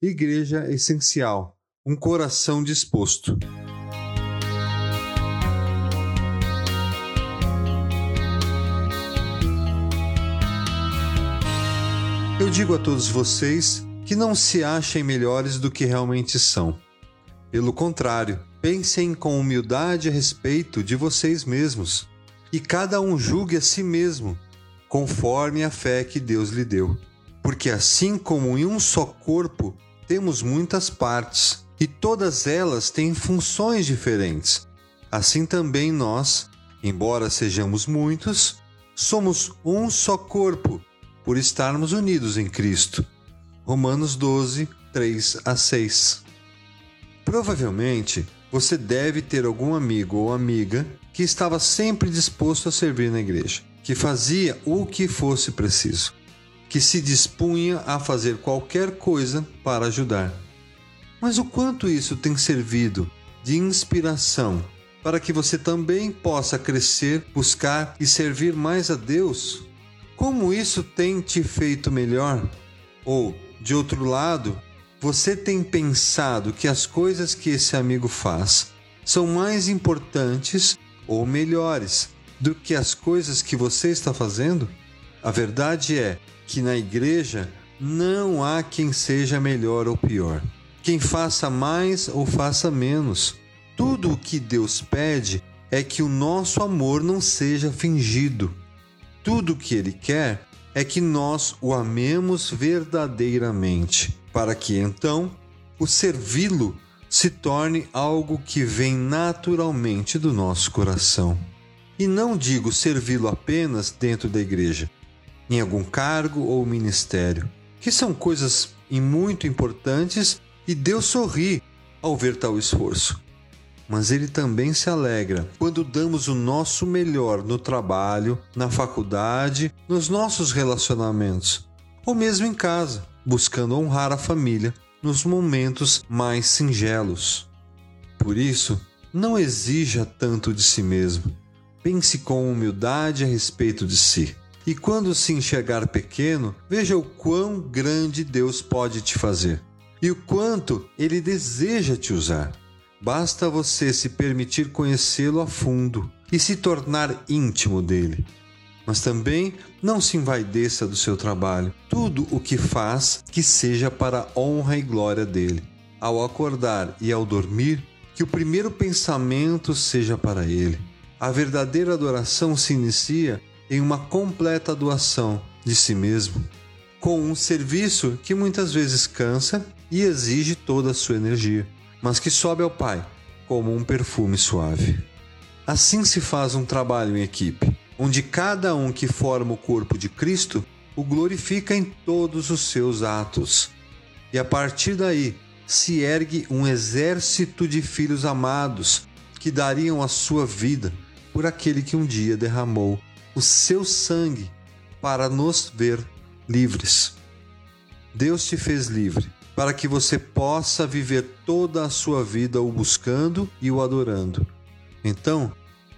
Igreja Essencial um coração disposto. Eu digo a todos vocês que não se achem melhores do que realmente são. Pelo contrário, pensem com humildade a respeito de vocês mesmos e cada um julgue a si mesmo, conforme a fé que Deus lhe deu. Porque assim como em um só corpo temos muitas partes e todas elas têm funções diferentes, assim também nós, embora sejamos muitos, somos um só corpo por estarmos unidos em Cristo. Romanos 12, 3 a 6. Provavelmente você deve ter algum amigo ou amiga que estava sempre disposto a servir na igreja, que fazia o que fosse preciso, que se dispunha a fazer qualquer coisa para ajudar. Mas o quanto isso tem servido de inspiração para que você também possa crescer, buscar e servir mais a Deus? Como isso tem te feito melhor? Ou, de outro lado, você tem pensado que as coisas que esse amigo faz são mais importantes ou melhores do que as coisas que você está fazendo? A verdade é que na igreja não há quem seja melhor ou pior, quem faça mais ou faça menos. Tudo o que Deus pede é que o nosso amor não seja fingido, tudo o que ele quer é que nós o amemos verdadeiramente, para que então o servi-lo se torne algo que vem naturalmente do nosso coração. E não digo servi-lo apenas dentro da igreja, em algum cargo ou ministério, que são coisas muito importantes e Deus sorri ao ver tal esforço mas ele também se alegra quando damos o nosso melhor no trabalho, na faculdade, nos nossos relacionamentos, ou mesmo em casa, buscando honrar a família nos momentos mais singelos. Por isso, não exija tanto de si mesmo. Pense com humildade a respeito de si. E quando se enxergar pequeno, veja o quão grande Deus pode te fazer e o quanto ele deseja te usar. Basta você se permitir conhecê-lo a fundo e se tornar íntimo dele. Mas também não se envaideça do seu trabalho. Tudo o que faz, que seja para a honra e glória dele. Ao acordar e ao dormir, que o primeiro pensamento seja para ele. A verdadeira adoração se inicia em uma completa doação de si mesmo, com um serviço que muitas vezes cansa e exige toda a sua energia mas que sobe ao Pai como um perfume suave. Assim se faz um trabalho em equipe, onde cada um que forma o corpo de Cristo o glorifica em todos os seus atos. E a partir daí se ergue um exército de filhos amados que dariam a sua vida por aquele que um dia derramou o seu sangue para nos ver livres. Deus te fez livre para que você possa viver toda a sua vida o buscando e o adorando. Então,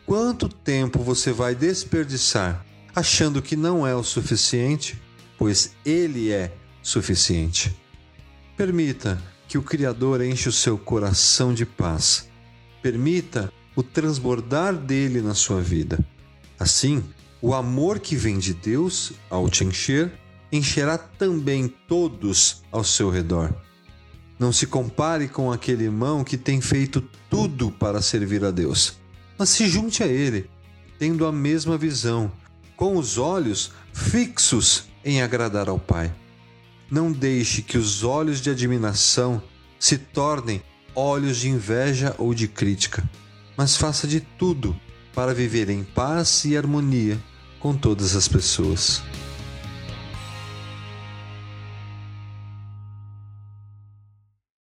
quanto tempo você vai desperdiçar achando que não é o suficiente, pois Ele é suficiente? Permita que o Criador enche o seu coração de paz. Permita o transbordar dele na sua vida. Assim, o amor que vem de Deus, ao te encher, encherá também todos ao seu redor. Não se compare com aquele irmão que tem feito tudo para servir a Deus, mas se junte a ele, tendo a mesma visão, com os olhos fixos em agradar ao Pai. Não deixe que os olhos de admiração se tornem olhos de inveja ou de crítica, mas faça de tudo para viver em paz e harmonia com todas as pessoas.